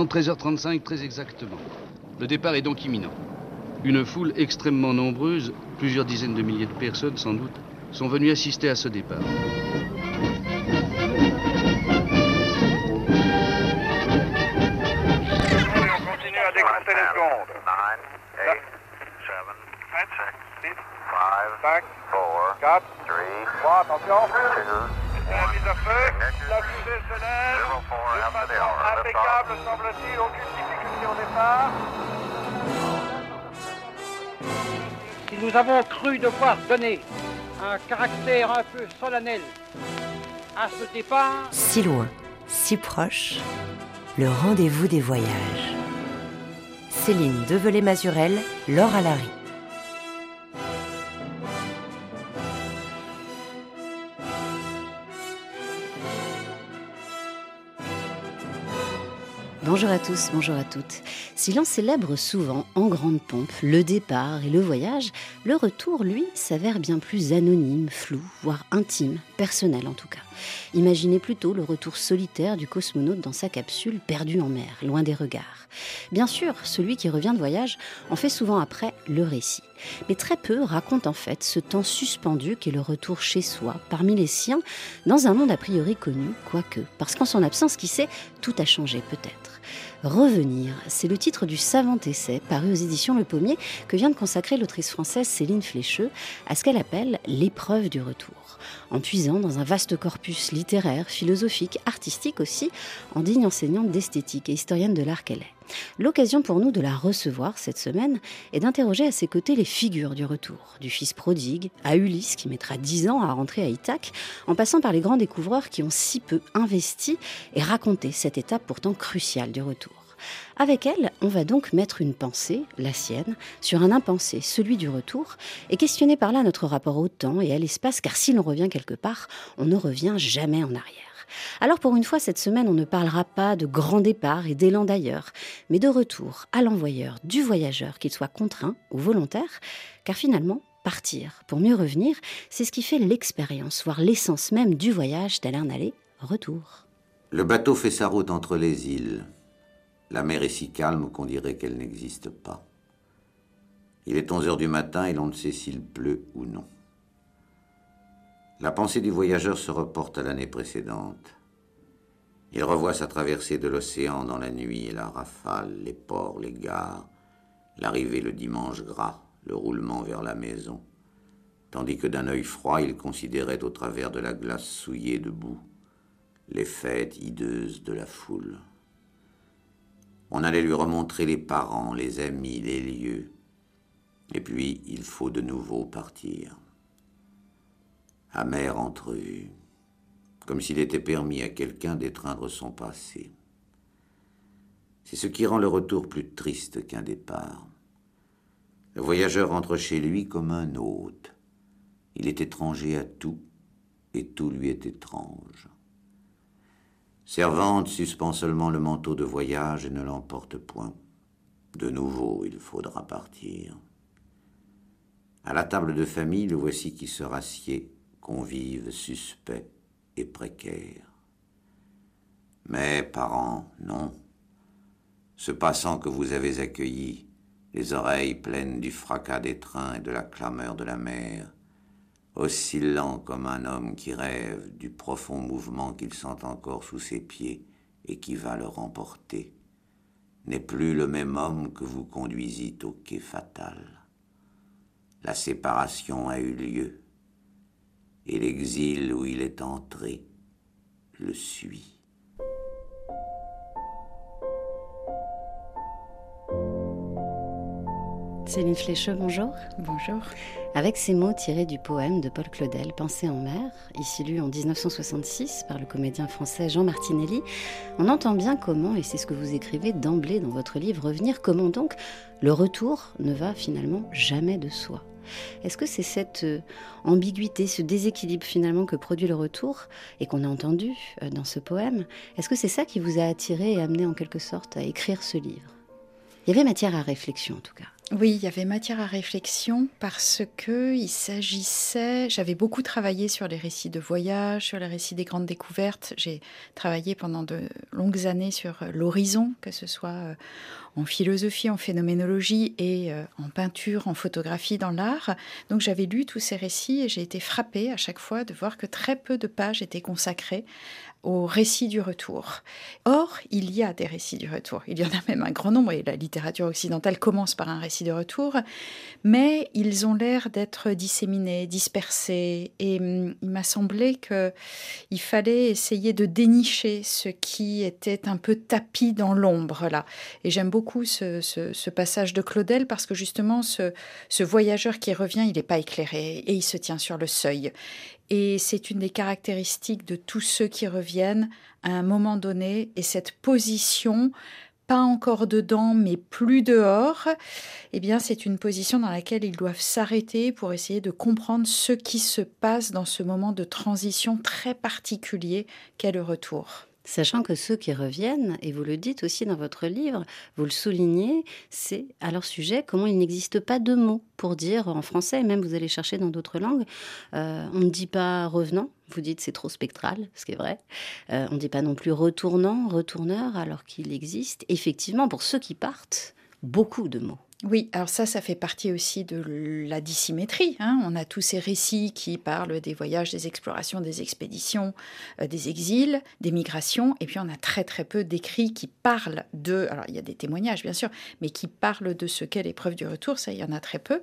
Maintenant 13h35 très exactement. Le départ est donc imminent. Une foule extrêmement nombreuse, plusieurs dizaines de milliers de personnes sans doute, sont venues assister à ce départ. Nous avons cru devoir donner un caractère un peu solennel à ce départ, Si loin, si proche, le rendez-vous des voyages. Céline Develay-Mazurel, Laure Alary. Bonjour à tous, bonjour à toutes. Si l'on célèbre souvent en grande pompe le départ et le voyage, le retour, lui, s'avère bien plus anonyme, flou, voire intime, personnel en tout cas. Imaginez plutôt le retour solitaire du cosmonaute dans sa capsule, perdu en mer, loin des regards. Bien sûr, celui qui revient de voyage en fait souvent après le récit. Mais très peu racontent en fait ce temps suspendu qu'est le retour chez soi, parmi les siens, dans un monde a priori connu, quoique. Parce qu'en son absence, qui sait, tout a changé peut-être. Revenir, c'est le titre du savant essai paru aux éditions Le Pommier que vient de consacrer l'autrice française Céline Flécheux à ce qu'elle appelle l'épreuve du retour. En puisant dans un vaste corpus littéraire, philosophique, artistique aussi, en digne enseignante d'esthétique et historienne de l'art qu'elle est. L'occasion pour nous de la recevoir cette semaine est d'interroger à ses côtés les figures du retour, du fils prodigue à Ulysse qui mettra dix ans à rentrer à Ithaque, en passant par les grands découvreurs qui ont si peu investi et raconté cette étape pourtant cruciale du retour. Avec elle, on va donc mettre une pensée, la sienne, sur un impensé, celui du retour, et questionner par là notre rapport au temps et à l'espace, car si l'on revient quelque part, on ne revient jamais en arrière. Alors pour une fois, cette semaine, on ne parlera pas de grand départ et d'élan d'ailleurs, mais de retour à l'envoyeur du voyageur, qu'il soit contraint ou volontaire, car finalement, partir pour mieux revenir, c'est ce qui fait l'expérience, voire l'essence même du voyage tel un aller-retour. Le bateau fait sa route entre les îles. La mer est si calme qu'on dirait qu'elle n'existe pas. Il est 11 heures du matin et l'on ne sait s'il pleut ou non. La pensée du voyageur se reporte à l'année précédente. Il revoit sa traversée de l'océan dans la nuit la rafale, les ports, les gares, l'arrivée le dimanche gras, le roulement vers la maison, tandis que d'un œil froid il considérait au travers de la glace souillée de boue les fêtes hideuses de la foule. On allait lui remontrer les parents, les amis, les lieux. Et puis, il faut de nouveau partir. Amère entrevue, comme s'il était permis à quelqu'un d'étreindre son passé. C'est ce qui rend le retour plus triste qu'un départ. Le voyageur rentre chez lui comme un hôte. Il est étranger à tout, et tout lui est étrange. Servante suspend seulement le manteau de voyage et ne l'emporte point. De nouveau, il faudra partir. À la table de famille, le voici qui se rassied, convive suspect et précaire. Mais, parents, non. Ce passant que vous avez accueilli, les oreilles pleines du fracas des trains et de la clameur de la mer, oscillant comme un homme qui rêve du profond mouvement qu'il sent encore sous ses pieds et qui va le remporter, n'est plus le même homme que vous conduisîtes au quai fatal. La séparation a eu lieu, et l'exil où il est entré le suit. Céline Flécheux, bonjour. Bonjour. Avec ces mots tirés du poème de Paul Claudel, Pensée en mer, ici lu en 1966 par le comédien français Jean Martinelli, on entend bien comment, et c'est ce que vous écrivez d'emblée dans votre livre Revenir, comment donc le retour ne va finalement jamais de soi. Est-ce que c'est cette euh, ambiguïté, ce déséquilibre finalement que produit le retour et qu'on a entendu euh, dans ce poème? Est-ce que c'est ça qui vous a attiré et amené en quelque sorte à écrire ce livre? Il y avait matière à réflexion en tout cas. Oui, il y avait matière à réflexion parce que il s'agissait. J'avais beaucoup travaillé sur les récits de voyage, sur les récits des grandes découvertes. J'ai travaillé pendant de longues années sur euh, l'horizon, que ce soit euh, en philosophie, en phénoménologie et euh, en peinture, en photographie, dans l'art. Donc j'avais lu tous ces récits et j'ai été frappée à chaque fois de voir que très peu de pages étaient consacrées au récit du retour. Or, il y a des récits du retour. Il y en a même un grand nombre, et la littérature occidentale commence par un récit de retour, mais ils ont l'air d'être disséminés, dispersés, et hum, il m'a semblé qu'il fallait essayer de dénicher ce qui était un peu tapis dans l'ombre là. Et j'aime beaucoup ce, passage de Claudel parce que justement, ce, ce voyageur qui revient, il n'est pas éclairé et il se tient sur le seuil. Et c'est une des caractéristiques de tous ceux qui reviennent à un moment donné. Et cette position, pas encore dedans, mais plus dehors, eh bien, c'est une position dans laquelle ils doivent s'arrêter pour essayer de comprendre ce qui se passe dans ce moment de transition très particulier qu'est le retour. Sachant que ceux qui reviennent, et vous le dites aussi dans votre livre, vous le soulignez, c'est à leur sujet comment il n'existe pas de mots pour dire en français, même vous allez chercher dans d'autres langues, euh, on ne dit pas revenant, vous dites c'est trop spectral, ce qui est vrai. Euh, on ne dit pas non plus retournant, retourneur, alors qu'il existe effectivement pour ceux qui partent beaucoup de mots. Oui, alors ça, ça fait partie aussi de la dissymétrie. Hein. On a tous ces récits qui parlent des voyages, des explorations, des expéditions, euh, des exils, des migrations, et puis on a très très peu d'écrits qui parlent de, alors il y a des témoignages bien sûr, mais qui parlent de ce qu'est l'épreuve du retour, ça il y en a très peu.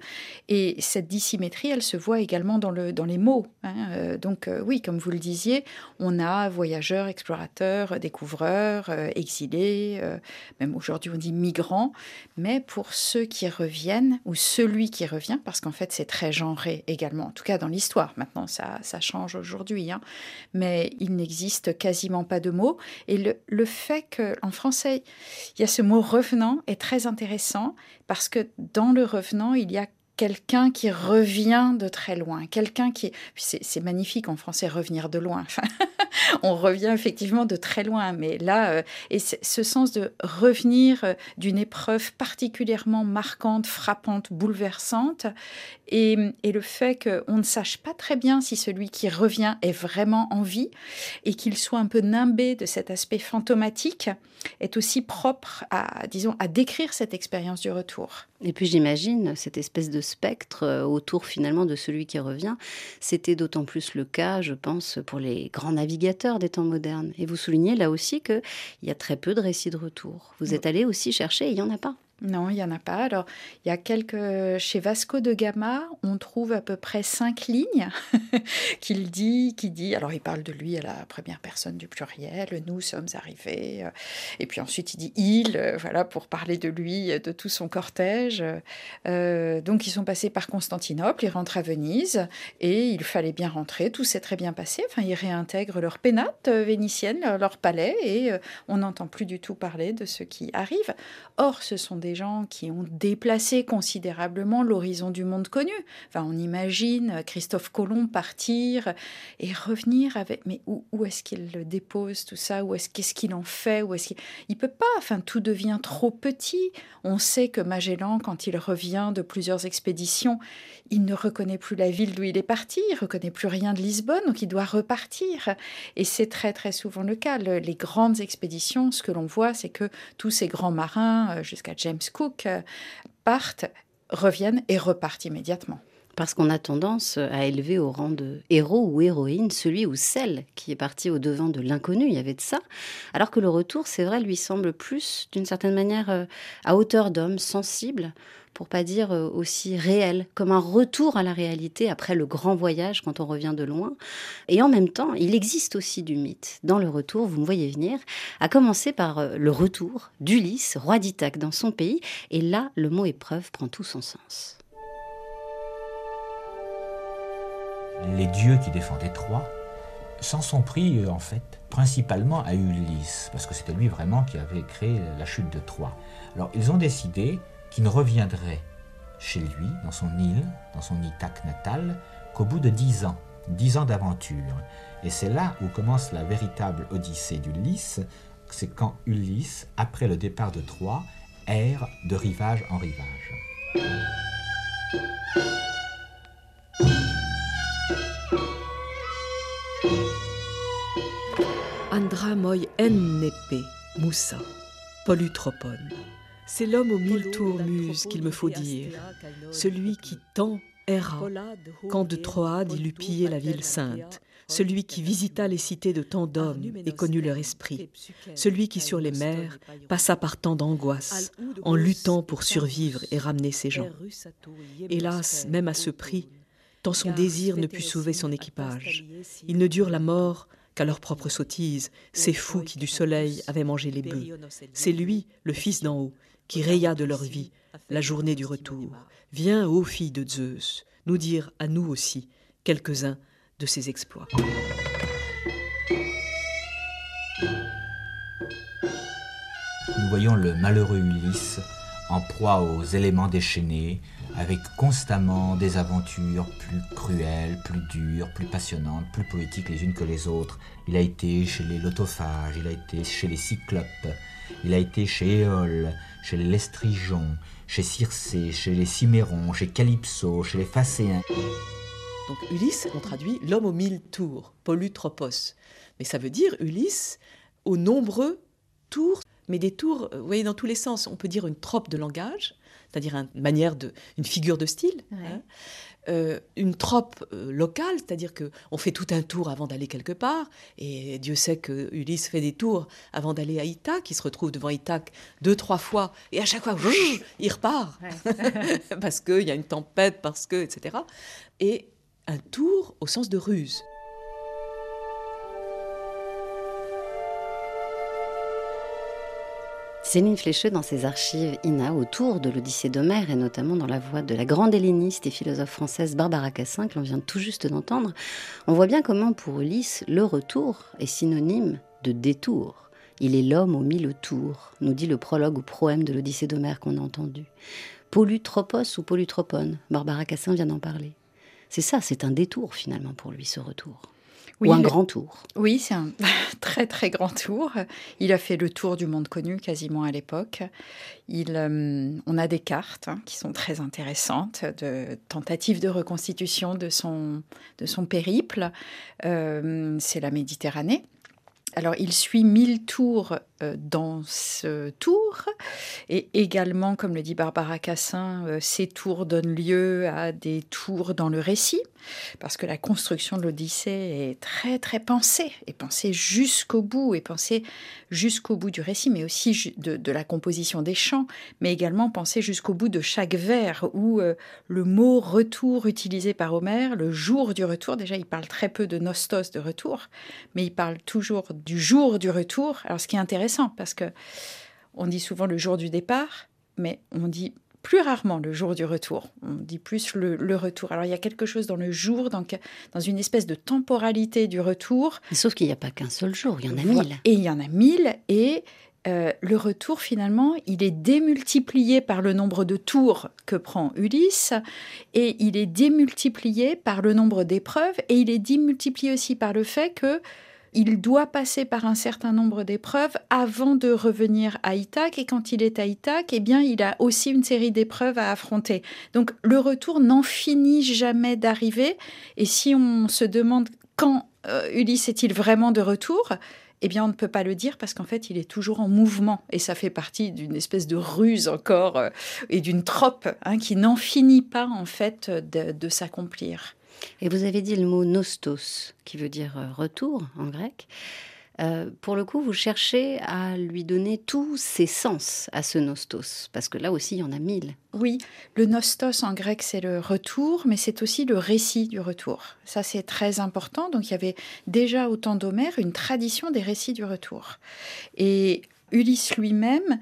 Et cette dissymétrie, elle se voit également dans, le, dans les mots. Hein. Euh, donc euh, oui, comme vous le disiez, on a voyageurs, explorateurs, découvreurs, exilés, même aujourd'hui on dit migrants, mais pour ceux qui reviennent, ou celui qui revient, parce qu'en fait c'est très genré également, en tout cas dans l'histoire. Maintenant ça, ça change aujourd'hui, hein. mais il n'existe quasiment pas de mots. Et le, le fait qu'en français il y a ce mot revenant est très intéressant parce que dans le revenant il y a quelqu'un qui revient de très loin, quelqu'un qui... C'est magnifique en français, revenir de loin. on revient effectivement de très loin, mais là, euh, et ce sens de revenir euh, d'une épreuve particulièrement marquante, frappante, bouleversante, et, et le fait qu'on ne sache pas très bien si celui qui revient est vraiment en vie, et qu'il soit un peu nimbé de cet aspect fantomatique, est aussi propre à, disons, à décrire cette expérience du retour. Et puis j'imagine cette espèce de spectre euh, autour finalement de celui qui revient. C'était d'autant plus le cas, je pense, pour les grands navigateurs des temps modernes. Et vous soulignez là aussi qu'il y a très peu de récits de retour. Vous êtes allé aussi chercher, il n'y en a pas. Non, il n'y en a pas. Alors, il y a quelques. Chez Vasco de Gama, on trouve à peu près cinq lignes qu'il dit, qui dit. Alors, il parle de lui à la première personne du pluriel. Nous sommes arrivés. Et puis ensuite, il dit il, voilà, pour parler de lui, de tout son cortège. Euh, donc, ils sont passés par Constantinople, ils rentrent à Venise et il fallait bien rentrer. Tout s'est très bien passé. Enfin, ils réintègrent leur pénate vénitienne, leur palais, et euh, on n'entend plus du tout parler de ce qui arrive. Or, ce sont des des gens qui ont déplacé considérablement l'horizon du monde connu. Enfin, on imagine Christophe Colomb partir et revenir avec. Mais où, est-ce qu'il le dépose tout ça? Où est-ce qu'est-ce qu'il en fait? Où est-ce il peut pas Enfin, tout devient trop petit. On sait que Magellan, quand il revient de plusieurs expéditions, il ne reconnaît plus la ville d'où il est parti. Il reconnaît plus rien de Lisbonne, donc il doit repartir. Et c'est très très souvent le cas. les grandes expéditions, ce que l'on voit, c'est que tous ces grands marins, euh, jusqu'à James Cook euh, partent, reviennent et repartent immédiatement. Parce qu'on a tendance à élever au rang de héros ou héroïne celui ou celle qui est parti au devant de l'inconnu, il y avait de ça. Alors que le retour, c'est vrai, lui semble plus, d'une certaine manière, euh, à hauteur d'homme, sensible, pour pas dire euh, aussi réel, comme un retour à la réalité après le grand voyage quand on revient de loin. Et en même temps, il existe aussi du mythe dans le retour, vous me voyez venir, à commencer par euh, le retour d'Ulysse, roi d'Ithaque, dans son pays. Et là, le mot épreuve prend tout son sens. Les dieux qui défendaient Troie s'en sont pris, euh, en fait, principalement à Ulysse, parce que c'était lui vraiment qui avait créé la chute de Troie. Alors, ils ont décidé qui ne reviendrait chez lui, dans son île, dans son Ithaque natal, qu'au bout de dix ans, dix ans d'aventure. Et c'est là où commence la véritable odyssée d'Ulysse, c'est quand Ulysse, après le départ de Troie, erre de rivage en rivage. Moussa. C'est l'homme aux mille tours muses qu'il me faut dire, celui qui tant erra quand de Troade il eut pillé la ville sainte, celui qui visita les cités de tant d'hommes et connut leur esprit, celui qui sur les mers passa par tant d'angoisses en luttant pour survivre et ramener ses gens. Hélas, même à ce prix, tant son désir ne put sauver son équipage. Ils ne durent la mort qu'à leur propre sottise, ces fous qui du soleil avaient mangé les bœufs. C'est lui, le fils d'en haut, qui raya de leur vie la journée du retour. Viens, ô fille de Zeus, nous dire à nous aussi quelques-uns de ses exploits. Nous voyons le malheureux Ulysse en proie aux éléments déchaînés, avec constamment des aventures plus cruelles, plus dures, plus passionnantes, plus poétiques les unes que les autres. Il a été chez les lotophages, il a été chez les cyclopes, il a été chez Éole, chez les Lestrigeons, chez Circé, chez les Cimérons, chez Calypso, chez les Phacéens. Donc Ulysse, on traduit l'homme aux mille tours, polutropos. Mais ça veut dire Ulysse aux nombreux tours, mais des tours, euh, vous voyez, dans tous les sens. On peut dire une trope de langage, c'est-à-dire une manière de, une figure de style. hein. Euh, une trope euh, locale, c'est-à-dire que on fait tout un tour avant d'aller quelque part, et Dieu sait que Ulysse fait des tours avant d'aller à Ithaque, il se retrouve devant Ithaque deux, trois fois, et à chaque fois, il repart, parce qu'il y a une tempête, parce que, etc. Et un tour au sens de ruse. Céline Flécheux, dans ses archives INA autour de l'Odyssée d'Homère, et notamment dans la voix de la grande helléniste et philosophe française Barbara Cassin, que l'on vient tout juste d'entendre, on voit bien comment pour Ulysse, le retour est synonyme de détour. Il est l'homme aux mille tours, nous dit le prologue au proème de l'Odyssée d'Homère qu'on a entendu. Polutropos ou polutropone, Barbara Cassin vient d'en parler. C'est ça, c'est un détour finalement pour lui, ce retour. Oui, ou un grand tour. Oui, c'est un très très grand tour. Il a fait le tour du monde connu quasiment à l'époque. Il, euh, on a des cartes hein, qui sont très intéressantes, de tentatives de reconstitution de son, de son périple. Euh, c'est la Méditerranée. Alors, il suit mille tours euh, dans ce tour, et également, comme le dit Barbara Cassin, euh, ces tours donnent lieu à des tours dans le récit, parce que la construction de l'Odyssée est très très pensée, et pensée jusqu'au bout, et pensée jusqu'au bout du récit, mais aussi de la composition des chants, mais également pensée jusqu'au bout de chaque vers, où euh, le mot retour utilisé par Homère, le jour du retour, déjà il parle très peu de nostos de retour, mais il parle toujours du jour du retour. Alors ce qui est intéressant, parce que on dit souvent le jour du départ, mais on dit plus rarement le jour du retour. On dit plus le, le retour. Alors il y a quelque chose dans le jour, dans, dans une espèce de temporalité du retour. Sauf qu'il n'y a pas qu'un seul jour, il y en a mille. Et il y en a mille. Et euh, le retour, finalement, il est démultiplié par le nombre de tours que prend Ulysse, et il est démultiplié par le nombre d'épreuves, et il est démultiplié aussi par le fait que il doit passer par un certain nombre d'épreuves avant de revenir à Ithaque. Et quand il est à Ithaque, eh bien, il a aussi une série d'épreuves à affronter. Donc, le retour n'en finit jamais d'arriver. Et si on se demande quand euh, Ulysse est-il vraiment de retour, eh bien, on ne peut pas le dire parce qu'en fait, il est toujours en mouvement. Et ça fait partie d'une espèce de ruse encore euh, et d'une trope hein, qui n'en finit pas, en fait, de, de s'accomplir. Et vous avez dit le mot nostos, qui veut dire euh, retour en grec. Euh, pour le coup, vous cherchez à lui donner tous ses sens à ce nostos, parce que là aussi, il y en a mille. Oui, le nostos en grec, c'est le retour, mais c'est aussi le récit du retour. Ça, c'est très important. Donc, il y avait déjà au temps d'Homère une tradition des récits du retour. Et Ulysse lui-même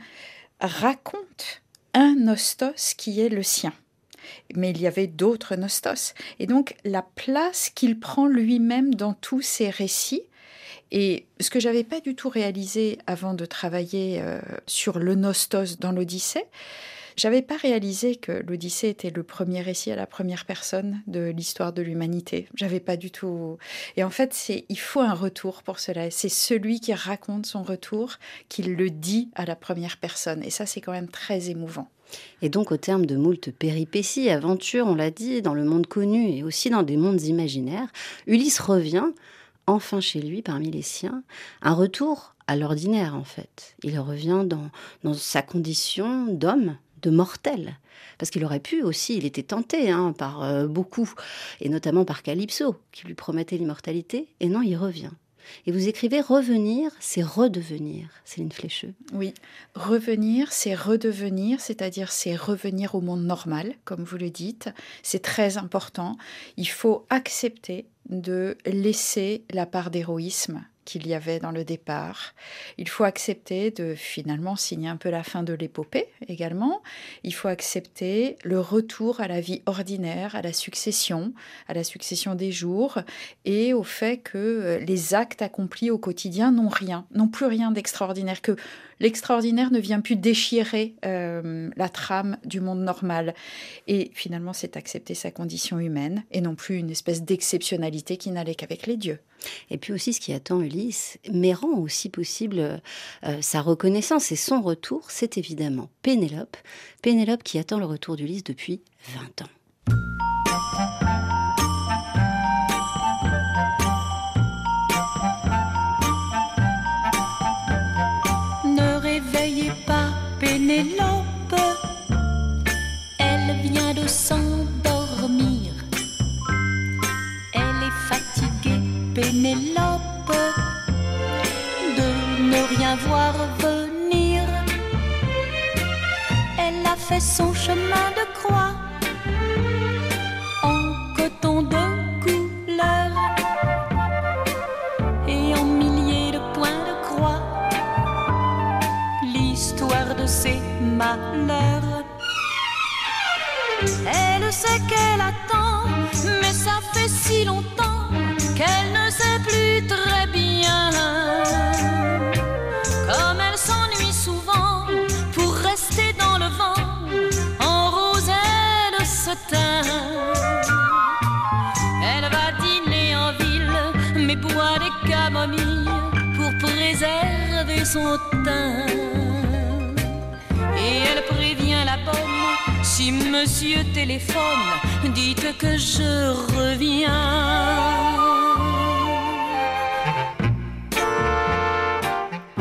raconte un nostos qui est le sien. Mais il y avait d'autres nostos. Et donc, la place qu'il prend lui-même dans tous ces récits, et ce que j'avais pas du tout réalisé avant de travailler euh, sur le nostos dans l'Odyssée, j'avais pas réalisé que l'Odyssée était le premier récit à la première personne de l'histoire de l'humanité. J'avais pas du tout. Et en fait, c'est il faut un retour pour cela. C'est celui qui raconte son retour qui le dit à la première personne. Et ça, c'est quand même très émouvant. Et donc, au terme de moult péripéties, aventures, on l'a dit, dans le monde connu et aussi dans des mondes imaginaires, Ulysse revient enfin chez lui parmi les siens, un retour à l'ordinaire en fait. Il revient dans, sa condition d'homme, de mortel. Parce qu'il aurait pu aussi, il était tenté hein, par euh, beaucoup, et notamment par Calypso, qui lui promettait l'immortalité, et non, il revient. Et vous écrivez revenir, c'est redevenir, Céline Flécheux. Oui, revenir, c'est redevenir, c'est-à-dire c'est revenir au monde normal, comme vous le dites. C'est très important. Il faut accepter de laisser la part d'héroïsme qu'il y avait dans le départ. Il faut accepter de finalement signer un peu la fin de l'épopée également. Il faut accepter le retour à la vie ordinaire, à la succession, à la succession des jours et au fait que euh, les actes accomplis au quotidien n'ont rien, n'ont plus rien d'extraordinaire, que l'extraordinaire ne vient plus déchirer euh, la trame du monde normal. Et finalement, c'est accepter sa condition humaine et non plus une espèce d'exceptionnalité qui n'allait qu'avec les dieux. Et puis aussi ce qui attend Ulysse, mais rend aussi possible euh, sa reconnaissance et son retour, c'est évidemment Pénélope. Pénélope qui attend le retour d'Ulysse depuis 20 ans. Ne réveillez pas Pénélope, elle vient de s'endormir. Pénélope de ne rien voir venir. Elle a fait son chemin de croix en coton de couleur et en milliers de points de croix. L'histoire de ses malheurs. Elle sait qu'elle attend, mais ça fait si longtemps qu'elle très bien. Comme elle s'ennuie souvent pour rester dans le vent, en rose elle se Elle va dîner en ville, mais boit des camomilles pour préserver son teint. Et elle prévient la bonne, si monsieur téléphone, dites que je reviens.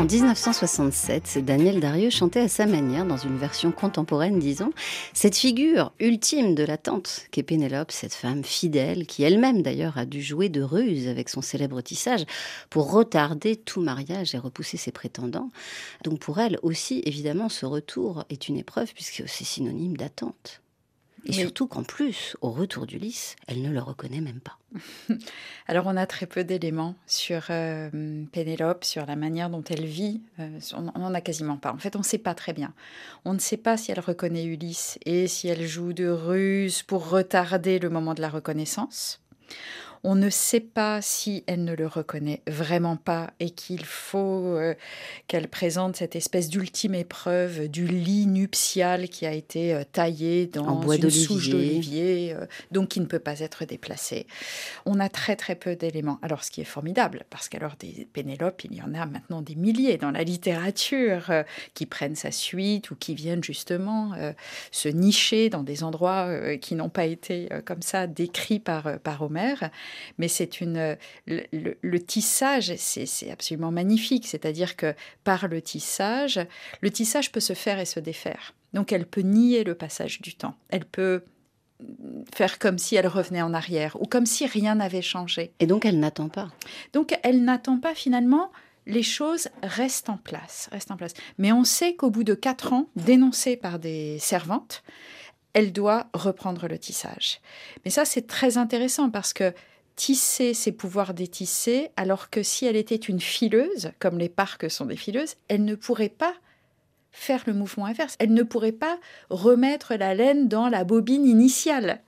En 1967, Daniel Darieux chantait à sa manière, dans une version contemporaine, disons, cette figure ultime de la tante qu'est Pénélope, cette femme fidèle, qui elle-même d'ailleurs a dû jouer de ruse avec son célèbre tissage pour retarder tout mariage et repousser ses prétendants. Donc pour elle aussi, évidemment, ce retour est une épreuve puisque c'est synonyme d'attente. Et surtout qu'en plus, au retour d'Ulysse, elle ne le reconnaît même pas. Alors on a très peu d'éléments sur euh, Pénélope, sur la manière dont elle vit. Euh, on n'en a quasiment pas. En fait, on ne sait pas très bien. On ne sait pas si elle reconnaît Ulysse et si elle joue de ruse pour retarder le moment de la reconnaissance. On ne sait pas si elle ne le reconnaît vraiment pas et qu'il faut euh, qu'elle présente cette espèce d'ultime épreuve du lit nuptial qui a été euh, taillé dans une souche d'olivier, euh, donc qui ne peut pas être déplacé. On a très très peu d'éléments. Alors ce qui est formidable, parce qu'alors des Pénélope, il y en a maintenant des milliers dans la littérature qui prennent sa suite ou qui viennent justement se nicher dans des endroits qui n'ont pas été comme ça décrits par, par Homère mais c'est une le, tissage, c'est absolument magnifique. C'est-à-dire que par le tissage, le tissage peut se faire et se défaire. Donc elle peut nier le passage du temps. Elle peut faire comme si elle revenait en arrière ou comme si rien n'avait changé. Et donc elle n'attend pas. Donc elle n'attend pas finalement. Les choses restent en place, restent en place. Mais on sait qu'au bout de quatre ans, dénoncée par des servantes, elle doit reprendre le tissage. Mais ça, c'est très intéressant parce que tisser ses pouvoirs détissés, alors que si elle était une fileuse, comme les parcs sont des fileuses, elle ne pourrait pas faire le mouvement inverse. Elle ne pourrait pas remettre la laine dans la bobine initiale.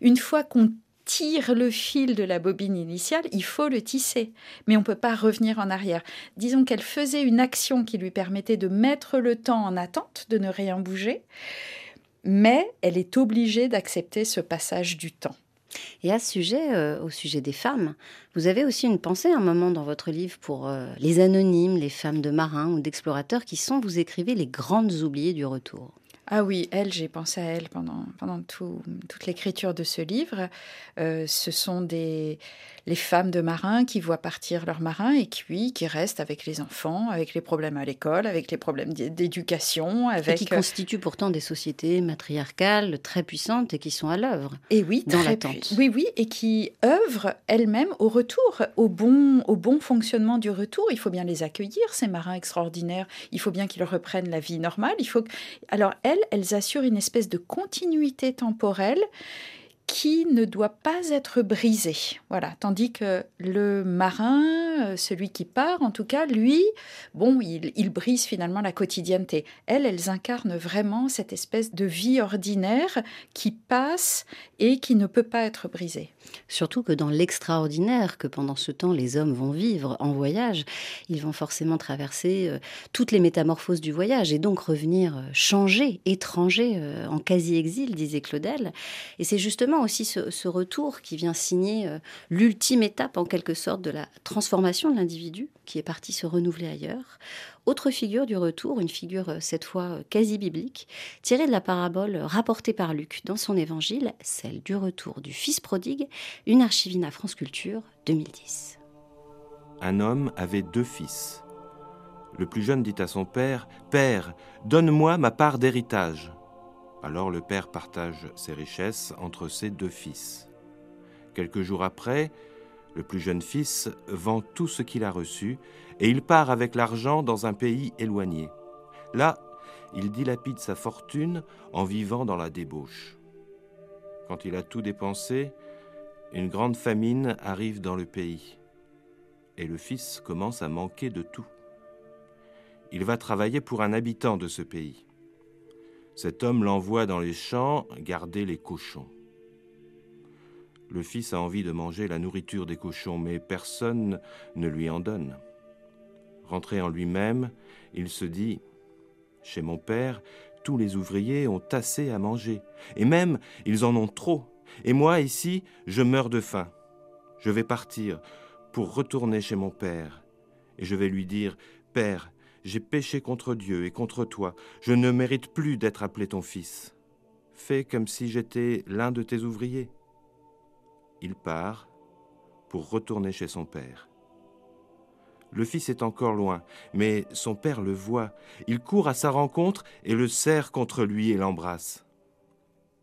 Une fois qu'on tire le fil de la bobine initiale, il faut le tisser. Mais on ne peut pas revenir en arrière. Disons qu'elle faisait une action qui lui permettait de mettre le temps en attente, de ne rien bouger, mais elle est obligée d'accepter ce passage du temps. Et à ce sujet, euh, au sujet des femmes, vous avez aussi une pensée, un moment dans votre livre pour euh, les anonymes, les femmes de marins ou d'explorateurs qui sont, vous écrivez, les grandes oubliées du retour. Ah oui, elle, j'ai pensé à elle pendant, pendant toute l'écriture de ce livre. Euh, ce sont des, les femmes de marins qui voient partir leurs marins et qui, qui restent avec les enfants, avec les problèmes à l'école, avec les problèmes d'éducation. Avec... Et qui constituent pourtant des sociétés matriarcales très puissantes et qui sont à l'œuvre. Et oui, dans l'attente. Oui, oui, et qui œuvrent elles-mêmes au retour, au bon, au bon fonctionnement du retour. Il faut bien les accueillir, ces marins extraordinaires. Il faut bien qu'ils reprennent la vie normale. Il faut... Alors, elles, elles assurent une espèce de continuité temporelle qui ne doit pas être brisé. Voilà, tandis que le marin, euh, celui qui part, en tout cas, lui, bon, il, brise finalement la quotidienneté. Elles, elles incarnent vraiment cette espèce de vie ordinaire qui passe et qui ne peut pas être brisée. Surtout que dans l'extraordinaire que pendant ce temps les hommes vont vivre en voyage, ils vont forcément traverser euh, toutes les métamorphoses du voyage et donc revenir euh, changés, étrangers, en quasi-exil, disait Claudel. Et c'est justement aussi ce, retour qui vient signer euh, l'ultime étape en quelque sorte de la transformation de l'individu qui est parti se renouveler ailleurs. Autre figure du retour, une figure euh, cette fois euh, quasi biblique, tirée de la parabole rapportée par Luc dans son évangile, celle du retour du Fils prodigue, une archivine à France Culture 2010. Un homme avait deux fils. Le plus jeune dit à son père Père, donne-moi ma part d'héritage. Alors le père partage ses richesses entre ses deux fils. Quelques jours après, le plus jeune fils vend tout ce qu'il a reçu et il part avec l'argent dans un pays éloigné. Là, il dilapide sa fortune en vivant dans la débauche. Quand il a tout dépensé, une grande famine arrive dans le pays et le fils commence à manquer de tout. Il va travailler pour un habitant de ce pays. Cet homme l'envoie dans les champs garder les cochons. Le fils a envie de manger la nourriture des cochons, mais personne ne lui en donne. Rentré en lui-même, il se dit Chez mon père, tous les ouvriers ont assez à manger, et même ils en ont trop. Et moi, ici, je meurs de faim. Je vais partir pour retourner chez mon père, et je vais lui dire Père, j'ai péché contre Dieu et contre toi. Je ne mérite plus d'être appelé ton fils. Fais comme si j'étais l'un de tes ouvriers. Il part pour retourner chez son père. Le fils est encore loin, mais son père le voit. Il court à sa rencontre et le serre contre lui et l'embrasse.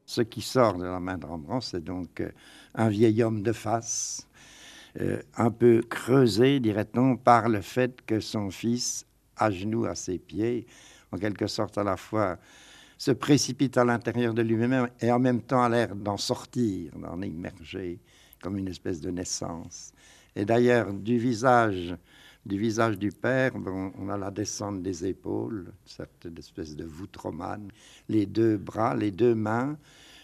Ce qui sort de la main de Rembrandt, c'est donc euh, un vieil homme de face, euh, un peu creusé, dirait-on, par le fait que son fils à genoux à ses pieds, en quelque sorte à la fois se précipite à l'intérieur de lui-même et en même temps a l'air d'en sortir, d'en émerger, comme une espèce de naissance. Et d'ailleurs, du visage du visage du père, on a la descente des épaules, cette espèce de voûte romane, les deux bras, les deux mains,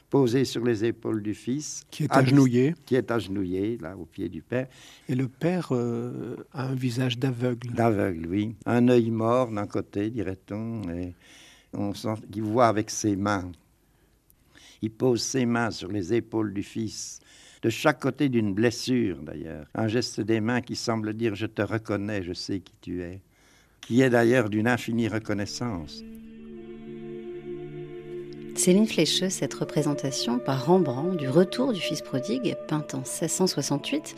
posé sur les épaules du fils. Qui est agenouillé. Qui est agenouillé, là, au pied du père. Et le père euh, a un visage d'aveugle. D'aveugle, oui. Un œil mort d'un côté, dirait-on, et on sent qu'il voit avec ses mains. Il pose ses mains sur les épaules du fils, de chaque côté d'une blessure d'ailleurs. Un geste des mains qui semble dire Je te reconnais, je sais qui tu es, qui est d'ailleurs d'une infinie reconnaissance. Céline Flécheux, cette représentation par Rembrandt du retour du fils prodigue, peinte en 1668,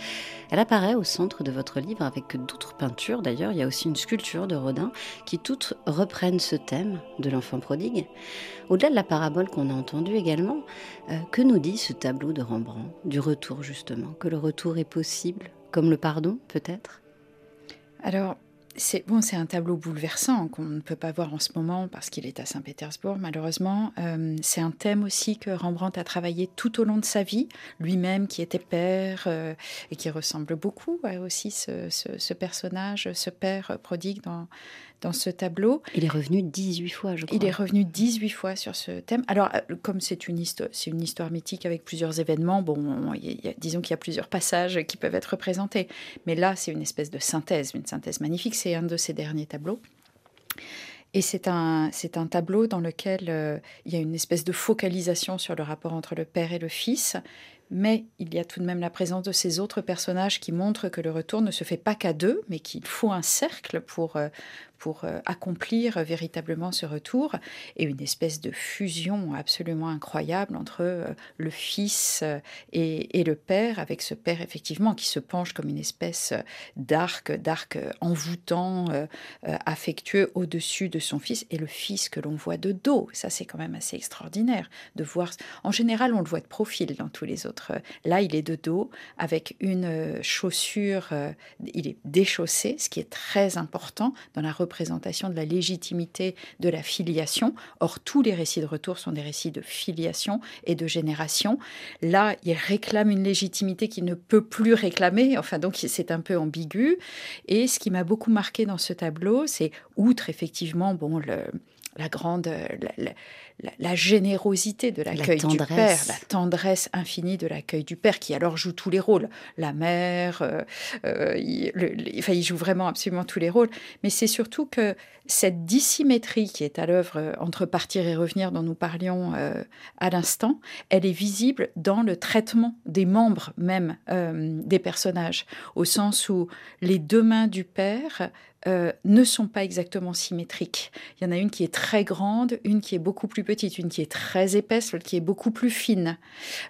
elle apparaît au centre de votre livre avec d'autres peintures. D'ailleurs, il y a aussi une sculpture de Rodin qui toutes reprennent ce thème de l'enfant prodigue. Au-delà de la parabole qu'on a entendue également, euh, que nous dit ce tableau de Rembrandt du retour justement? Que le retour est possible, comme le pardon peut-être? Alors, c'est bon, c'est un tableau bouleversant qu'on ne peut pas voir en ce moment parce qu'il est à Saint-Pétersbourg, malheureusement. Euh, c'est un thème aussi que Rembrandt a travaillé tout au long de sa vie, lui-même qui était père euh, et qui ressemble beaucoup à aussi ce, personnage, ce père prodigue dans, dans ce tableau. Il est revenu 18 fois, je crois. Il est revenu 18 fois sur ce thème. Alors, euh, comme c'est une, histoire, c'est une histoire mythique avec plusieurs événements, bon, disons qu'il y a plusieurs passages qui peuvent être représentés. Mais là, c'est une espèce de synthèse, une synthèse magnifique. C'est un de ses derniers tableaux. Et c'est un, c'est un tableau dans lequel euh, il y a une espèce de focalisation sur le rapport entre le père et le fils, mais il y a tout de même la présence de ces autres personnages qui montrent que le retour ne se fait pas qu'à deux, mais qu'il faut un cercle pour, euh, pour euh, accomplir véritablement ce retour, et une espèce de fusion absolument incroyable entre euh, le fils et, et le père, avec ce père effectivement qui se penche comme une espèce d'arc, d'arc envoûtant, affectueux au-dessus de son fils, et le fils que l'on voit de dos. Ça, c'est quand même assez extraordinaire de voir. En général, on le voit de profil dans tous les autres. Là, il est de dos avec une chaussure, il est déchaussé, ce qui est très important dans la représentation de la légitimité de la filiation. Or, tous les récits de retour sont des récits de filiation et de génération. Là, il réclame une légitimité qu'il ne peut plus réclamer. Enfin, donc, c'est un peu ambigu. Et ce qui m'a beaucoup marqué dans ce tableau, c'est outre effectivement, bon, le, la grande, la, générosité de l'accueil du père, la tendresse infinie de l'accueil du père, qui alors joue tous les rôles. La mère, euh, euh, il, enfin, il joue vraiment absolument tous les rôles. Mais c'est surtout que cette dissymétrie qui est à l'œuvre euh, entre partir et revenir dont nous parlions à l'instant, elle est visible dans le traitement des membres même des personnages, au sens où les deux mains du père euh, ne sont pas exactement symétriques. Il y en a une qui est très grande, une qui est beaucoup plus petite, une qui est très épaisse, l'autre qui est beaucoup plus fine.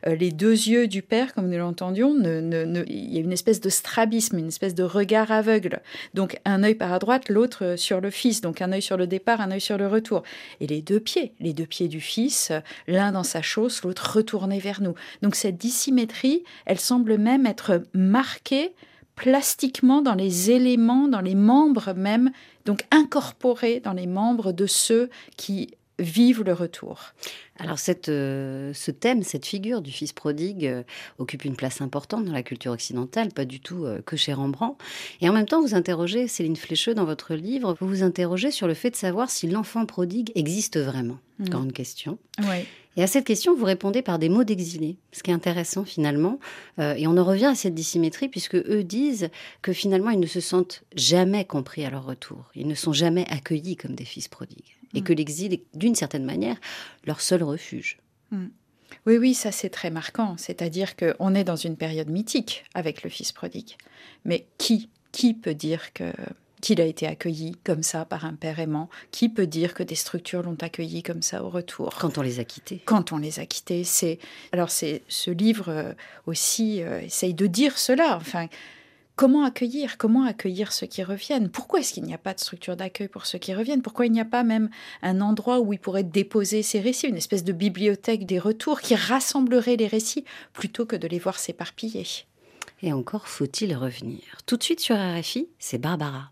Euh, les deux yeux du père, comme nous l'entendions, il y a une espèce de strabisme, une espèce de regard aveugle. Donc un œil par à droite, l'autre sur le fils. Donc un œil sur le départ, un œil sur le retour. Et les deux pieds, les deux pieds du fils, l'un dans sa chausse, l'autre retourné vers nous. Donc cette dissymétrie, elle semble même être marquée plastiquement dans les éléments, dans les membres même, donc incorporés dans les membres de ceux qui vivent le retour. Alors cette, euh, ce thème, cette figure du fils prodigue euh, occupe une place importante dans la culture occidentale, pas du tout euh, que chez Rembrandt. Et en même temps, vous interrogez, Céline Flécheux, dans votre livre, vous vous interrogez sur le fait de savoir si l'enfant prodigue existe vraiment. Mmh. Grande question. Oui. Et à cette question, vous répondez par des mots d'exilés, ce qui est intéressant finalement. Euh, et on en revient à cette dissymétrie, puisque eux disent que finalement, ils ne se sentent jamais compris à leur retour. Ils ne sont jamais accueillis comme des fils prodigues. Et mm. que l'exil est, d'une certaine manière, leur seul refuge. Mm. Oui, oui, ça c'est très marquant. C'est-à-dire qu'on est dans une période mythique avec le fils prodigue. Mais qui, qui peut dire que qu'il a été accueilli comme ça par un père aimant. Qui peut dire que des structures l'ont accueilli comme ça au retour Quand on les a quittés. Quand on les a quittés. C'est alors c'est ce livre euh, aussi euh, essaye de dire cela. Enfin, comment accueillir Comment accueillir ceux qui reviennent? Pourquoi est-ce qu'il n'y a pas de structure d'accueil pour ceux qui reviennent? Pourquoi il n'y a pas même un endroit où ils pourraient déposer ces récits, une espèce de bibliothèque des retours qui rassemblerait les récits plutôt que de les voir s'éparpiller? Et encore faut-il revenir. Tout de suite sur RFI, c'est Barbara.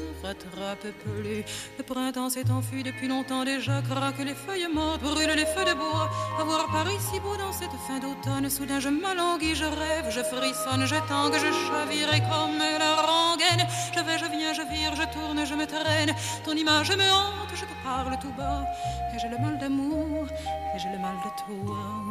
rattrape plus. Le printemps s'est enfui depuis longtemps déjà, craque les feuilles mortes, brûlent les feux de bois. Avoir Paris si beau dans cette fin d'automne, soudain je m'alanguis, je rêve, je frissonne, je tangue, je chavire comme la rengaine. Je vais, je viens, je vire, je tourne, je me traîne. Ton image me hante, je te parle tout bas. Et j'ai le mal d'amour, et j'ai le mal de toi.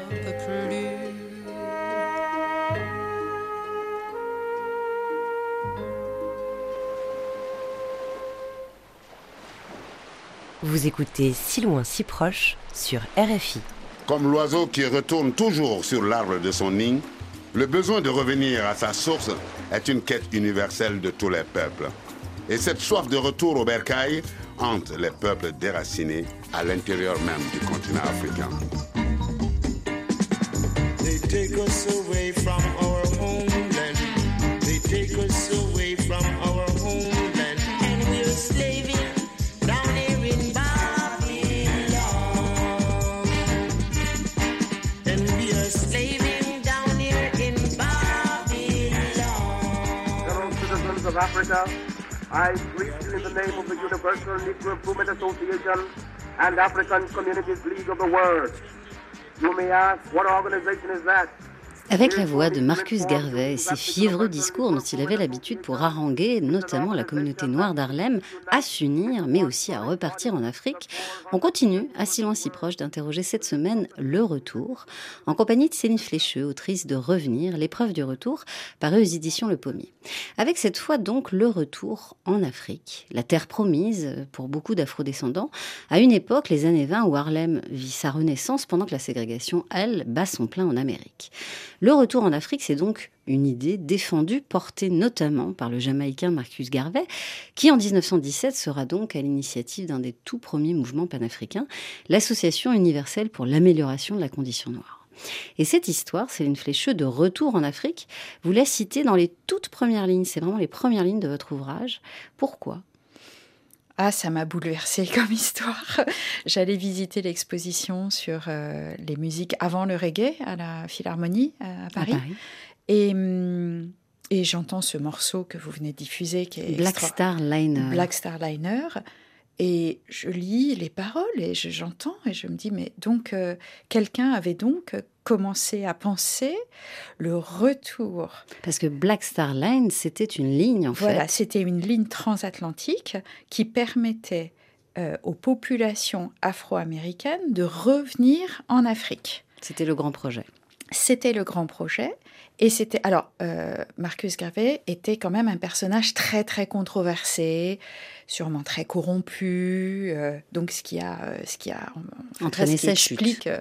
Vous écoutez Si loin, si proche sur RFI. Comme l'oiseau qui retourne toujours sur l'arbre de son nid, le besoin de revenir à sa source est une quête universelle de tous les peuples. Et cette soif de retour au bercail hante les peuples déracinés à l'intérieur même du continent africain. They take us away from Africa, I greet you in the name of the Universal Negro Improvement Association and African Communities League of the World. You may ask, what organization is that? Avec la voix de Marcus Garvey et ses fiévreux discours dont il avait l'habitude pour haranguer notamment la communauté noire d'Harlem à s'unir, mais aussi à repartir en Afrique, on continue, à si loin si proche, d'interroger cette semaine le retour, en compagnie de Céline Flécheux, autrice de Revenir, l'épreuve du retour, parue aux éditions Le Pommier. Avec cette fois donc le retour en Afrique, la terre promise pour beaucoup d'afrodescendants, à une époque, les années 20, où Harlem vit sa renaissance pendant que la ségrégation, elle, bat son plein en Amérique. Le retour en Afrique, c'est donc une idée défendue, portée notamment par le Jamaïcain Marcus Garvey, qui en 1917 sera donc à l'initiative d'un des tout premiers mouvements panafricains, l'Association universelle pour l'amélioration de la condition noire. Et cette histoire, Céline Flécheux, de retour en Afrique, vous la citez dans les toutes premières lignes, c'est vraiment les premières lignes de votre ouvrage. Pourquoi? Ah, ça m'a bouleversée comme histoire. J'allais visiter l'exposition sur euh, les musiques avant le reggae à la Philharmonie euh, à Paris. À Paris. Et, et j'entends ce morceau que vous venez de diffuser qui est Black extra- Star Liner. Black Star Liner. Et je lis les paroles et je- j'entends et je me dis, mais donc euh, quelqu'un avait donc commencé à penser le retour. Parce que Black Star Line, c'était une ligne en Voilà, fait. c'était une ligne transatlantique qui permettait euh, aux populations afro-américaines de revenir en Afrique. C'était le grand projet. C'était le grand projet. Et c'était. Alors, euh, Marcus Garvey était quand même un personnage très, très controversé, sûrement très corrompu. euh, donc, ce qui a. euh, Ce qui a en- en Entraîné ce qui explique euh,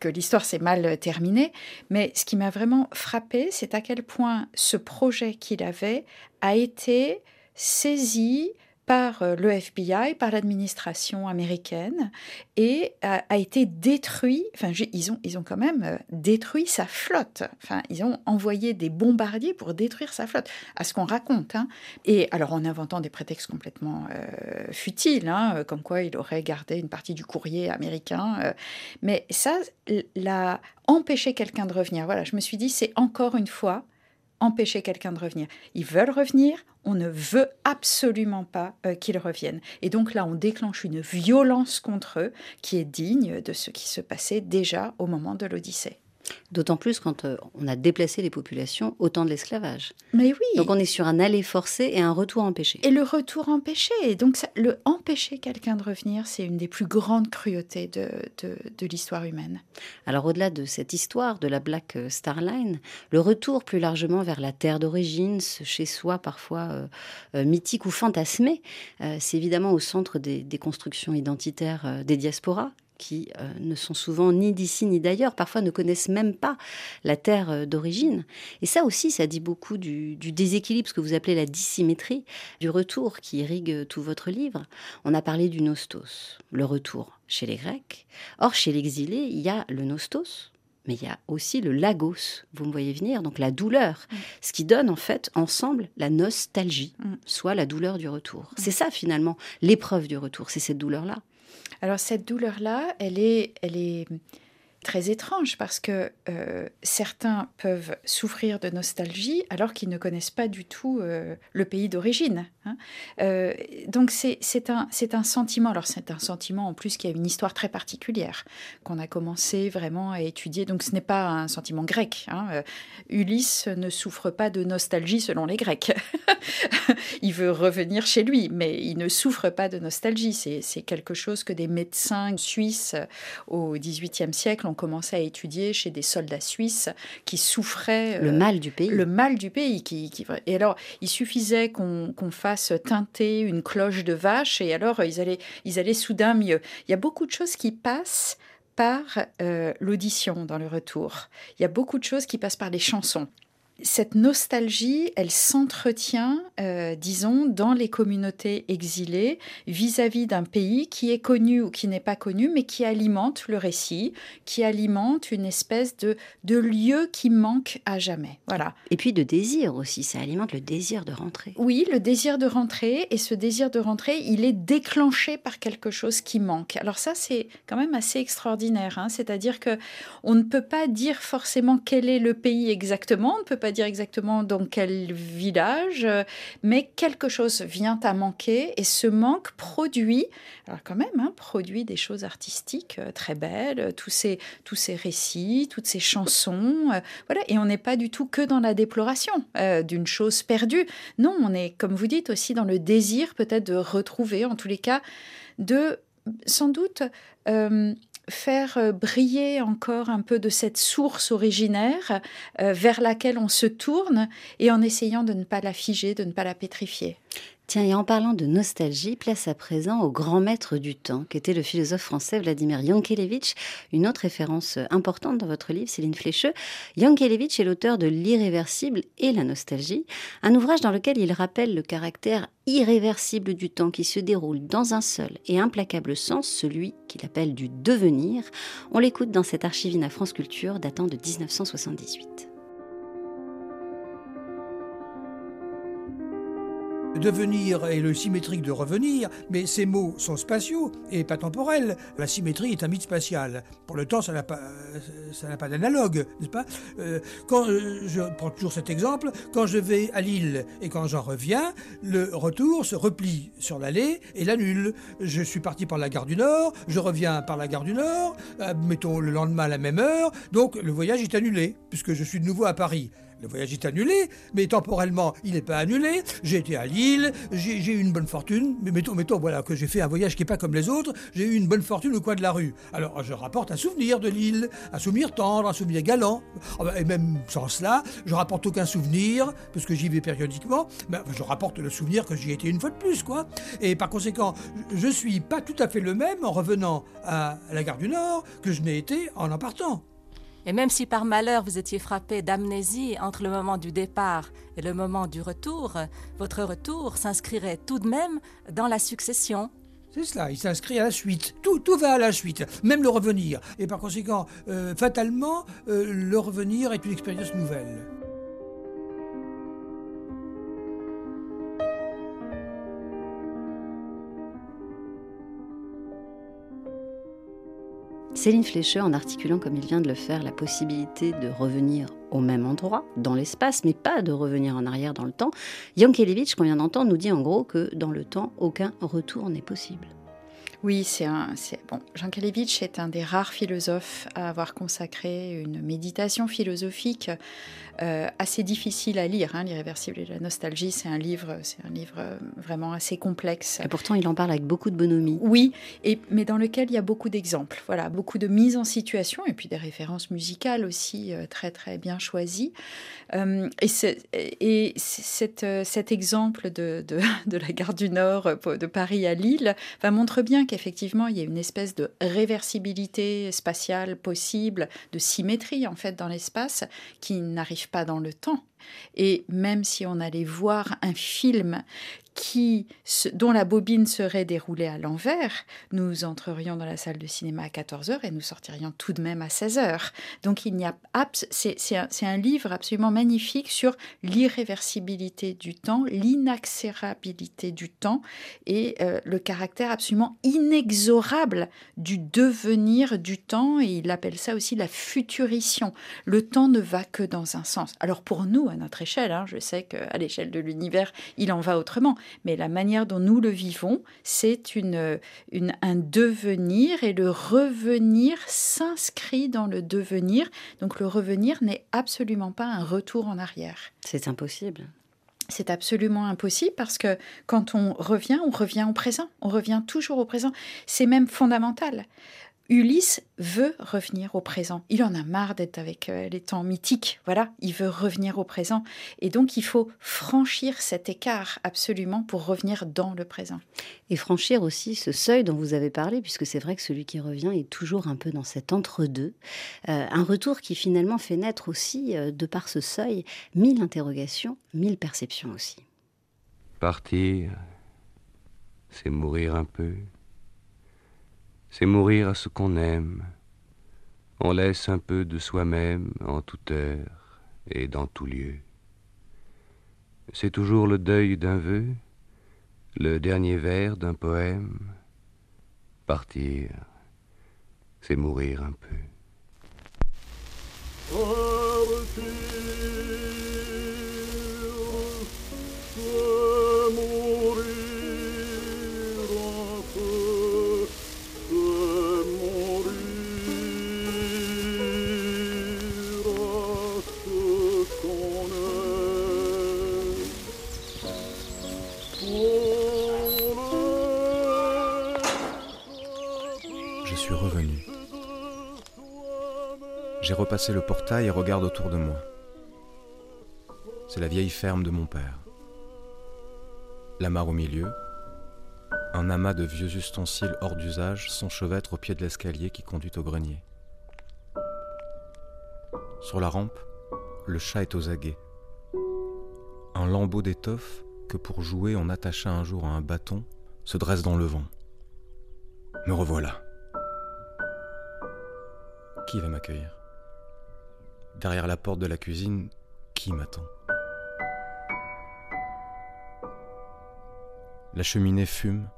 que l'histoire s'est mal terminée. Mais ce qui m'a vraiment frappé, c'est à quel point ce projet qu'il avait a été saisi par euh, le FBI, par l'administration américaine, et a, été détruit. Enfin, ils ont, ils ont quand même euh, détruit sa flotte. Enfin, ils ont envoyé des bombardiers pour détruire sa flotte, à ce qu'on raconte. hein. Et alors, en inventant des prétextes complètement euh, futiles, hein, euh, comme quoi il aurait gardé une partie du courrier américain. mais ça, l'a empêché quelqu'un de revenir. Voilà, je me suis dit, c'est encore une fois empêcher quelqu'un de revenir. Ils veulent revenir, on ne veut absolument pas euh, qu'ils reviennent. Et donc là, on déclenche une violence contre eux qui est digne de ce qui se passait déjà au moment de l'Odyssée. D'autant plus quand euh, on a déplacé les populations au temps de l'esclavage. Mais oui. Donc on est sur un aller forcé et un retour empêché. Et le retour empêché. Et donc, ça- le empêcher quelqu'un de revenir, c'est une des plus grandes cruautés de, de, de l'histoire humaine. Alors au-delà de cette histoire de la Black Star Line, le retour plus largement vers la terre d'origine, ce chez soi parfois euh, euh, mythique ou fantasmé, c'est évidemment au centre des, des constructions identitaires des diasporas qui euh, ne sont souvent ni d'ici ni d'ailleurs, parfois ne connaissent même pas la terre euh, d'origine. Et ça aussi, ça dit beaucoup du, du déséquilibre, ce que vous appelez la dissymétrie, du retour qui irrigue tout votre livre. On a parlé du nostos, le retour chez les Grecs. Or, chez l'exilé, il y a le nostos, mais il y a aussi le lagos, vous me voyez venir, donc la douleur, ce qui donne en fait ensemble la nostalgie, soit la douleur du retour. C'est ça finalement, l'épreuve du retour, c'est cette douleur-là. Alors cette douleur-là, elle est, elle est très étrange parce que euh, certains peuvent souffrir de nostalgie alors qu'ils ne connaissent pas du tout euh, le pays d'origine. hein. Euh, donc c'est un, un sentiment, alors c'est un sentiment en plus qui a une histoire très particulière, qu'on a commencé vraiment à étudier. Donc ce n'est pas un sentiment grec. hein. Ulysse ne souffre pas de nostalgie selon les Grecs. il veut revenir chez lui, mais il ne souffre pas de nostalgie. C'est quelque chose que des médecins suisses au XVIIIe siècle on commençait à étudier chez des soldats suisses qui souffraient. Le mal du pays. Le mal du pays. Qui, qui- et alors, il suffisait qu'on fasse teinter une cloche de vache et alors ils allaient, ils allaient soudain mieux. Il y a beaucoup de choses qui passent par euh, l'audition dans le retour. Il y a beaucoup de choses qui passent par les chansons. Cette nostalgie, elle s'entretient, euh, disons, dans les communautés exilées vis-à-vis d'un pays qui est connu ou qui n'est pas connu, mais qui alimente le récit, qui alimente une espèce de, de lieu qui manque à jamais. Voilà. Et puis de désir aussi, ça alimente le désir de rentrer. Oui, le désir de rentrer, et ce désir de rentrer, il est déclenché par quelque chose qui manque. Alors ça, c'est quand même assez extraordinaire. hein. C'est-à-dire que on ne peut pas dire forcément quel est le pays exactement, on ne peut pas dire exactement dans quel village, euh, mais quelque chose vient à manquer, et ce manque produit, alors quand même, hein, produit des choses artistiques euh, très belles, euh, tous ces, tous ces récits, toutes ces chansons, voilà, et on n'est pas du tout que dans la déploration d'une chose perdue. Non, on est, comme vous dites, aussi dans le désir peut-être de retrouver, en tous les cas, de sans doute faire euh, briller encore un peu de cette source originaire euh, vers laquelle on se tourne et en essayant de ne pas la figer, de ne pas la pétrifier. Tiens, et en parlant de nostalgie, place à présent au grand maître du temps, qu'était le philosophe français Vladimir Yankelevitch, une autre référence importante dans votre livre, Céline Flécheux. Yankelevitch est l'auteur de L'irréversible et la nostalgie, un ouvrage dans lequel il rappelle le caractère irréversible du temps qui se déroule dans un seul et implacable sens, celui qu'il appelle du devenir. On l'écoute dans cette archivine à France Culture datant de 1978. Devenir est le symétrique de revenir, mais ces mots sont spatiaux et pas temporels. La symétrie est un mythe spatial. Pour le temps, ça n'a pas, n'a pas d'analogue, n'est-ce pas? Euh, Quand euh, je prends toujours cet exemple, quand je vais à Lille et quand j'en reviens, le retour se replie sur l'allée et l'annule. Je suis parti par la gare du Nord, je reviens par la gare du Nord, euh, mettons le lendemain à la même heure, donc le voyage est annulé puisque je suis de nouveau à Paris. Le voyage est annulé, mais temporellement, il n'est pas annulé. J'ai été à Lille, j'ai eu une bonne fortune, mais mettons, mettons voilà, que j'ai fait un voyage qui n'est pas comme les autres, j'ai eu une bonne fortune au coin de la rue. Alors, je rapporte un souvenir de Lille, un souvenir tendre, un souvenir galant. Ah ben, Et même sans cela, je rapporte aucun souvenir, parce que j'y vais périodiquement, mais je rapporte le souvenir que j'y ai une fois de plus, quoi. Et par conséquent, je suis pas tout à fait le même en revenant à la gare du Nord que je n'ai été en en partant. Et même si par malheur vous étiez frappé d'amnésie entre le moment du départ et le moment du retour, votre retour s'inscrirait tout de même dans la succession. C'est cela, il s'inscrit à la suite. Tout, va à la suite, même le revenir. Et par conséquent, euh, fatalement, euh, le revenir est une expérience nouvelle. Céline Flécheux, en articulant comme il vient de le faire la possibilité de revenir au même endroit, dans l'espace, mais pas de revenir en arrière dans le temps, Yankelevitch, qu'on vient d'entendre, nous dit en gros que dans le temps, aucun retour n'est possible. Oui, c'est un. Bon, Jean Kalevitch est un des rares philosophes à avoir consacré une méditation philosophique euh, assez difficile à lire. hein. L'irréversible et la nostalgie, c'est un livre, c'est un livre euh, vraiment assez complexe. Et pourtant, il en parle avec beaucoup de bonhomie. Oui, et, mais dans lequel il y a beaucoup d'exemples. Voilà, beaucoup de mise en situation et puis des références musicales aussi euh, très très bien choisies. Euh, et cet, cet exemple de, de, de la gare du Nord de Paris à Lille montre bien qu'effectivement il y a une espèce de réversibilité spatiale possible, de symétrie en fait dans l'espace qui n'arrive pas dans le temps. Et même si on allait voir un film qui, dont la bobine serait déroulée à l'envers, nous entrerions dans la salle de cinéma à 14h et nous sortirions tout de même à 16h. Donc il n'y a c'est un, un livre absolument magnifique sur l'irréversibilité du temps, l'inaccérabilité du temps et euh, le caractère absolument inexorable du devenir du temps et il appelle ça aussi la futurition. Le temps ne va que dans un sens. Alors pour nous, à notre échelle, hein, je sais qu'à l'échelle de l'univers, il en va autrement, mais la manière dont nous le vivons, c'est une, une, un devenir et le revenir s'inscrit dans le devenir. Donc le revenir n'est absolument pas un retour en arrière. C'est impossible. C'est absolument impossible parce que quand on revient, on revient au présent. On revient toujours au présent. C'est même fondamental. Ulysse veut revenir au présent. Il en a marre d'être avec euh, les temps mythiques. Voilà, il veut revenir au présent. Et donc, il faut franchir cet écart absolument pour revenir dans le présent. Et franchir aussi ce seuil dont vous avez parlé, puisque c'est vrai que celui qui revient est toujours un peu dans cet entre-deux. Euh, un retour qui finalement fait naître aussi, euh, de par ce seuil, mille interrogations, mille perceptions aussi. Partir, c'est mourir un peu c'est mourir à ce qu'on aime. On laisse un peu de soi-même en toute heure et dans tout lieu. C'est toujours le deuil d'un vœu, le dernier vers d'un poème. Partir, c'est mourir un peu. J'ai repassé le portail et regarde autour de moi. C'est la vieille ferme de mon père. La mare au milieu, un amas de vieux ustensiles hors d'usage s'enchevêtre au pied de l'escalier qui conduit au grenier. Sur la rampe, le chat est aux aguets. Un lambeau d'étoffe que pour jouer on attacha un jour à un bâton se dresse dans le vent. Me revoilà. Qui va m'accueillir? Derrière la porte de la cuisine, qui m'attend La cheminée fume.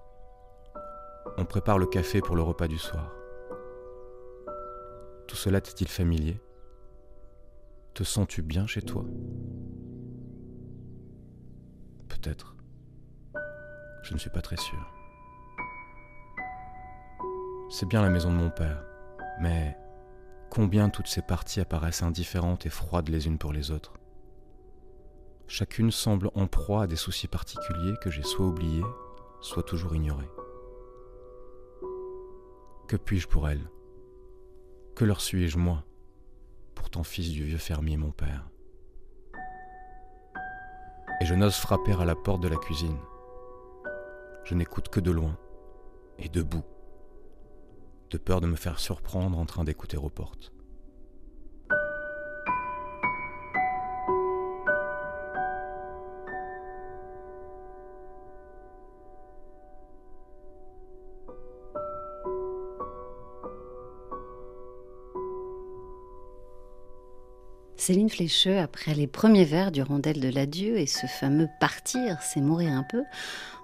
On prépare le café pour le repas du soir. Tout cela t'est-il familier? Te sens-tu bien chez toi? Peut-être. Je ne suis pas très sûr. C'est bien la maison de mon père, mais combien toutes ces parties apparaissent indifférentes et froides les unes pour les autres. Chacune semble en proie à des soucis particuliers que j'ai soit oubliés, soit toujours ignorés. Que puis-je pour elles Que leur suis-je moi, pourtant fils du vieux fermier mon père? Et je n'ose frapper à la porte de la cuisine. Je n'écoute que de loin et debout de peur de me faire surprendre en train d'écouter aux portes. Céline Flécheux, après les premiers vers du rondel de l'adieu et ce fameux partir, c'est mourir un peu,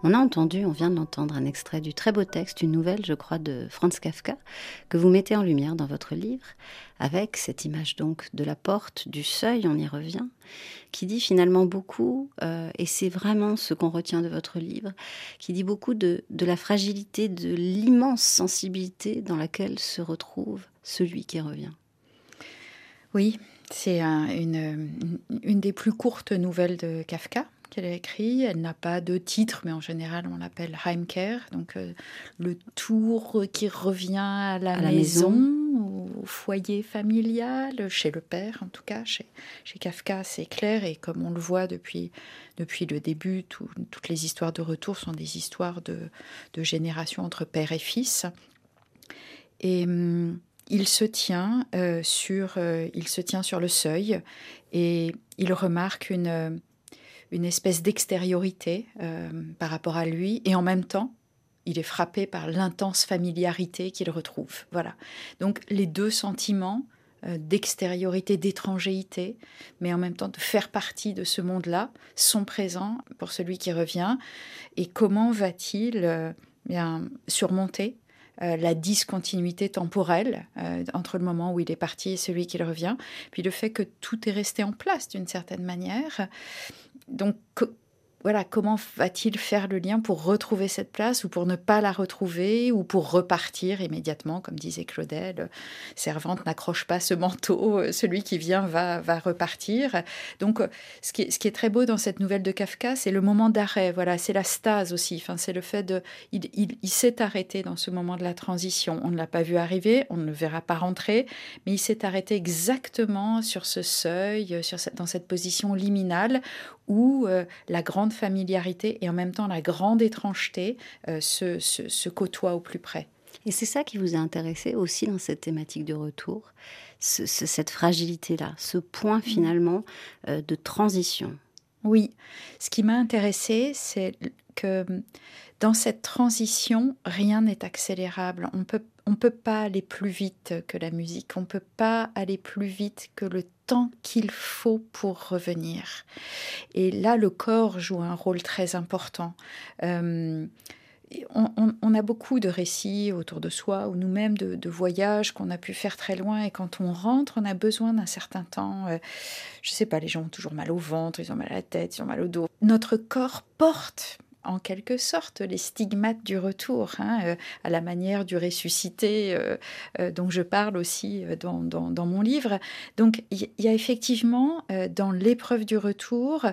on a entendu, on vient de l'entendre, un extrait du très beau texte, une nouvelle, je crois, de Franz Kafka, que vous mettez en lumière dans votre livre, avec cette image donc de la porte, du seuil, on y revient, qui dit finalement beaucoup, euh, et c'est vraiment ce qu'on retient de votre livre, qui dit beaucoup de, de la fragilité, de l'immense sensibilité dans laquelle se retrouve celui qui revient. Oui, c'est une, une, des plus courtes nouvelles de Kafka qu'elle a écrit. Elle n'a pas de titre, mais en général, on l'appelle Heimkehr, donc euh, le tour qui revient à la, maison, au foyer familial, chez le père en tout cas. Chez, chez Kafka, c'est clair, et comme on le voit depuis, depuis le début, toutes les histoires de retour sont des histoires de, de génération entre père et fils. Et. Hum, il se tient euh, sur, euh, il se tient sur le seuil et il remarque une, euh, une espèce d'extériorité par rapport à lui et en même temps, il est frappé par l'intense familiarité qu'il retrouve. Voilà. Donc les deux sentiments d'extériorité, d'étrangéité, mais en même temps de faire partie de ce monde-là, sont présents pour celui qui revient. Et comment va-t-il bien surmonter euh, la discontinuité temporelle euh, entre le moment où il est parti et celui qui revient, puis le fait que tout est resté en place d'une certaine manière. Donc voilà, comment va-t-il faire le lien pour retrouver cette place ou pour ne pas la retrouver ou pour repartir immédiatement, comme disait Claudel, servante n'accroche pas ce manteau, euh, celui qui vient va, va repartir. Donc, euh, ce qui, est, très beau dans cette nouvelle de Kafka, c'est le moment d'arrêt. Voilà, c'est la stase aussi. Enfin, c'est le fait de, il, s'est arrêté dans ce moment de la transition. On ne l'a pas vu arriver, on ne le verra pas rentrer, mais il s'est arrêté exactement sur ce seuil, dans cette position liminale où euh, la grande familiarité et en même temps la grande étrangeté euh, se, se, se côtoient au plus près. Et c'est ça qui vous a intéressé aussi dans cette thématique de retour, ce, ce, cette fragilité-là, ce point finalement euh, de transition? Oui, ce qui m'a intéressé, c'est que dans cette transition, rien n'est accélérable. On peut, on peut pas aller plus vite que la musique, on peut pas aller plus vite que le temps qu'il faut pour revenir. Et là, le corps joue un rôle très important. Euh, on, a beaucoup de récits autour de soi ou nous-mêmes de, de, voyages qu'on a pu faire très loin et quand on rentre, on a besoin d'un certain temps. Euh, je sais pas, les gens ont toujours mal au ventre, ils ont mal à la tête, ils ont mal au dos. Notre corps porte en quelque sorte les stigmates du retour, hein, euh, à la manière du ressuscité euh, euh, dont je parle aussi dans, dans, dans mon livre. Donc il y, a effectivement euh, dans l'épreuve du retour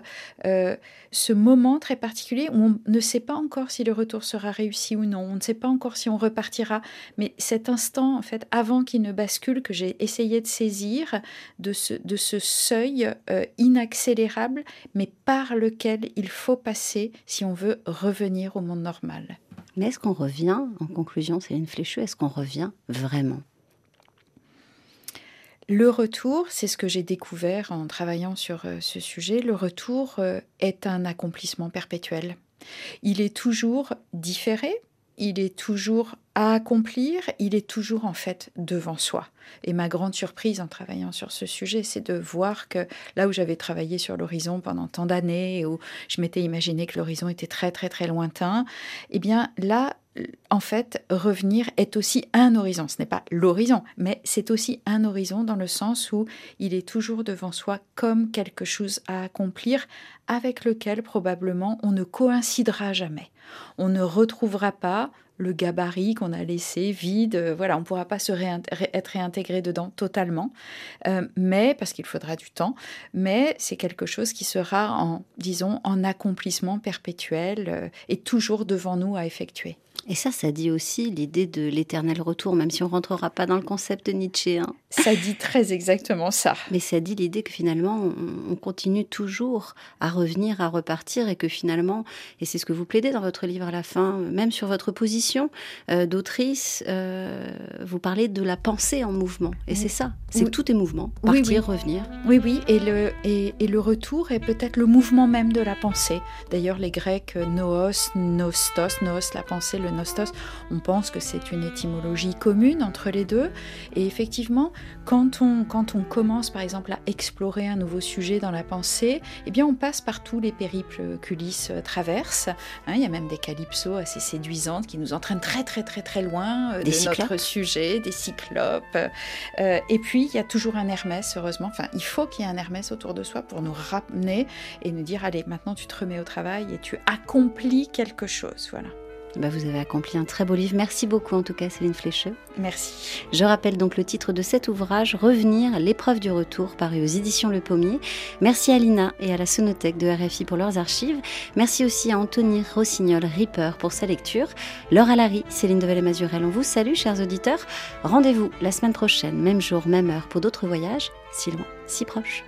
euh, ce moment très particulier où on ne sait pas encore si le retour sera réussi ou non, on ne sait pas encore si on repartira, mais cet instant en fait avant qu'il ne bascule que j'ai essayé de saisir de ce, de ce seuil euh, inaccélérable mais par lequel il faut passer si on veut revenir au monde normal. Mais est-ce qu'on revient, en conclusion, Céline Flécheux, est-ce qu'on revient vraiment? Le retour, c'est ce que j'ai découvert en travaillant sur euh, ce sujet, le retour euh, est un accomplissement perpétuel. Il est toujours différé, il est toujours à accomplir, il est toujours en fait devant soi. Et ma grande surprise en travaillant sur ce sujet, c'est de voir que là où j'avais travaillé sur l'horizon pendant tant d'années, où je m'étais imaginé que l'horizon était très très très lointain, eh bien là, en fait, revenir est aussi un horizon. Ce n'est pas l'horizon, mais c'est aussi un horizon dans le sens où il est toujours devant soi comme quelque chose à accomplir avec lequel probablement on ne coïncidera jamais. On ne retrouvera pas le gabarit qu'on a laissé vide. Voilà, on ne pourra pas se être réintégré dedans totalement, euh, mais parce qu'il faudra du temps. Mais c'est quelque chose qui sera en, disons, en accomplissement perpétuel euh, et toujours devant nous à effectuer. Et ça, ça dit aussi l'idée de l'éternel retour, même si on rentrera pas dans le concept nietzschéen. Ça dit très exactement ça. Mais ça dit l'idée que finalement, on, on, continue toujours à revenir, à repartir, et que finalement, et c'est ce que vous plaidez dans votre livre à la fin, même sur votre position euh, d'autrice, euh, vous parlez de la pensée en mouvement. Et oui. c'est ça, c'est oui. que tout est mouvement, partir, oui, revenir. Oui, oui, et le, et, et le retour est peut-être le mouvement même de la pensée. D'ailleurs, les Grecs, noos, nostos, noos, la pensée, le on pense que c'est une étymologie commune entre les deux. Et effectivement, quand on, quand on commence par exemple à explorer un nouveau sujet dans la pensée, eh bien on passe par tous les périples qu'Ulysse traverse. Hein, il y a même des calypsos assez séduisantes qui nous entraînent très très très très loin euh, des de cyclopes. notre sujet, des cyclopes. Euh, et puis il y a toujours un Hermès, heureusement. Enfin, il faut qu'il y ait un Hermès autour de soi pour nous ramener et nous dire allez, maintenant tu te remets au travail et tu accomplis quelque chose. Voilà. Bah, vous avez accompli un très beau livre. Merci beaucoup en tout cas Céline Flécheux. Merci. Je rappelle donc le titre de cet ouvrage, Revenir, l'épreuve du retour, paru aux éditions Le Pommier. Merci à Lina et à la Sonothèque de RFI pour leurs archives. Merci aussi à Anthony Rossignol Ripper pour sa lecture. Laure Larry, Céline Devalet-Mazurel, on vous salue chers auditeurs. Rendez-vous la semaine prochaine, même jour, même heure pour d'autres voyages, si loin, si proches.